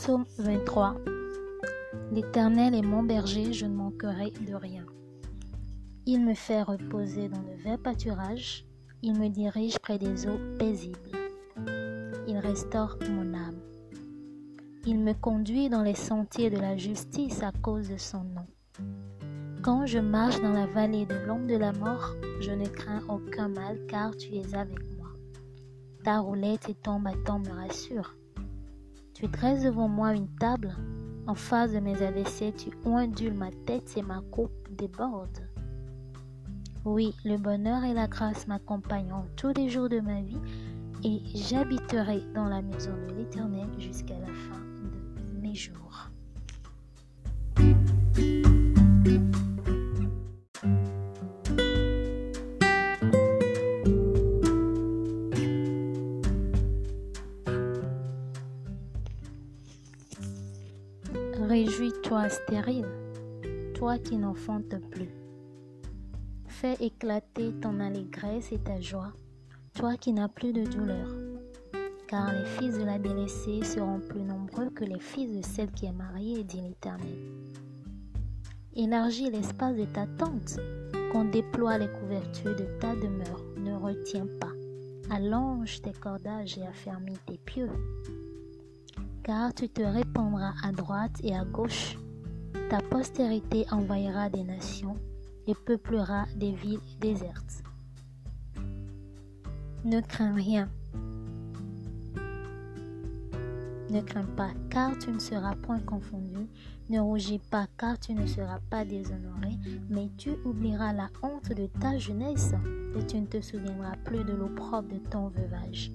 3. L'Éternel est mon berger, je ne manquerai de rien. Il me fait reposer dans le vert pâturage, il me dirige près des eaux paisibles. Il restaure mon âme. Il me conduit dans les sentiers de la justice à cause de son nom. Quand je marche dans la vallée de l'ombre de la mort, je ne crains aucun mal car tu es avec moi. Ta roulette et ton bâton me rassurent. Tu dresses devant moi une table, en face de mes adversaires, tu ondules ma tête et ma coupe déborde. Oui, le bonheur et la grâce m'accompagneront tous les jours de ma vie et j'habiterai dans la maison de l'Éternel jusqu'à la fin de mes jours. Réjouis-toi stérile, toi qui n'enfantes plus. Fais éclater ton allégresse et ta joie, toi qui n'as plus de douleur. Car les fils de la délaissée seront plus nombreux que les fils de celle qui est mariée, dit l'Éternel. Élargis l'espace de ta tente, qu'on déploie les couvertures de ta demeure. Ne retiens pas. Allonge tes cordages et affermis tes pieux car tu te répandras à droite et à gauche. Ta postérité envahira des nations et peuplera des villes désertes. Ne crains rien. Ne crains pas, car tu ne seras point confondu. Ne rougis pas, car tu ne seras pas déshonoré, mais tu oublieras la honte de ta jeunesse et tu ne te souviendras plus de l'opprobre de ton veuvage.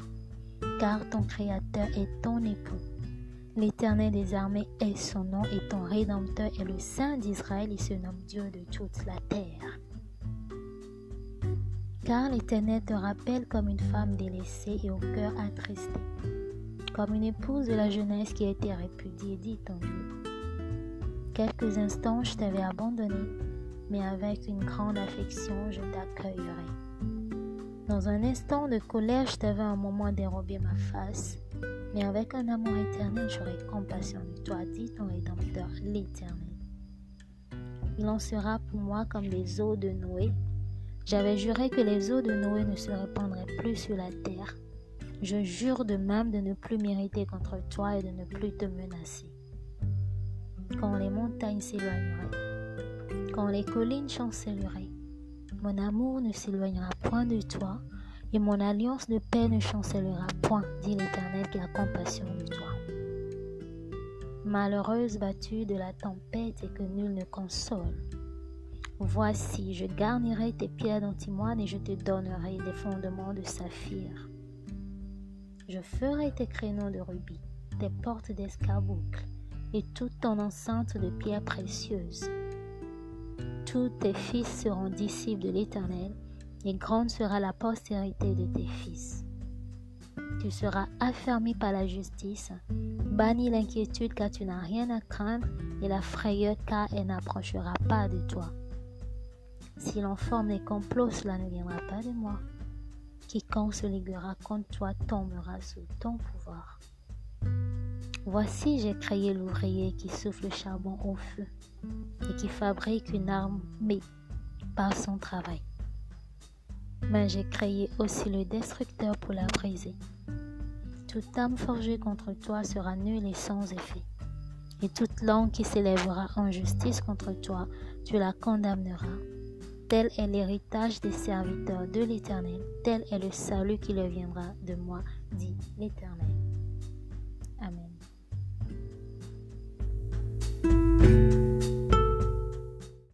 Car ton Créateur est ton époux L'Éternel des armées est son nom et ton Rédempteur est le Saint d'Israël, il se nomme Dieu de toute la terre. Car l'Éternel te rappelle comme une femme délaissée et au cœur attristé, comme une épouse de la jeunesse qui a été répudiée, dit ton Dieu. Quelques instants je t'avais abandonné, mais avec une grande affection je t'accueillerai. Dans un instant de colère, je t'avais un moment dérobé ma face, mais avec un amour éternel, j'aurai compassion de toi, dit ton Rédempteur, l'Éternel. Il en sera pour moi comme les eaux de Noé. J'avais juré que les eaux de Noé ne se répandraient plus sur la terre. Je jure de même de ne plus m'irriter contre toi et de ne plus te menacer. Quand les montagnes s'éloigneraient, quand les collines chancelleraient, mon amour ne s'éloignera point de toi, et mon alliance de paix ne chancellera point, dit l'Éternel qui a compassion de toi. Malheureuse battue de la tempête et que nul ne console. Voici, je garnirai tes pierres d'antimoine et je te donnerai des fondements de saphir. Je ferai tes créneaux de rubis, tes portes d'escarboucle et toute ton enceinte de pierres précieuses. Tous tes fils seront disciples de l'Éternel et grande sera la postérité de tes fils. Tu seras affermi par la justice, banni l'inquiétude car tu n'as rien à craindre et la frayeur car elle n'approchera pas de toi. Si l'on forme des cela ne viendra pas de moi. Quiconque se liguera contre toi tombera sous ton pouvoir. Voici, j'ai créé l'ouvrier qui souffle le charbon au feu et qui fabrique une armée par son travail mais j'ai créé aussi le destructeur pour la briser. Toute âme forgée contre toi sera nulle et sans effet. Et toute langue qui s'élèvera en justice contre toi, tu la condamneras. Tel est l'héritage des serviteurs de l'Éternel, tel est le salut qui le viendra de moi, dit l'Éternel. Amen.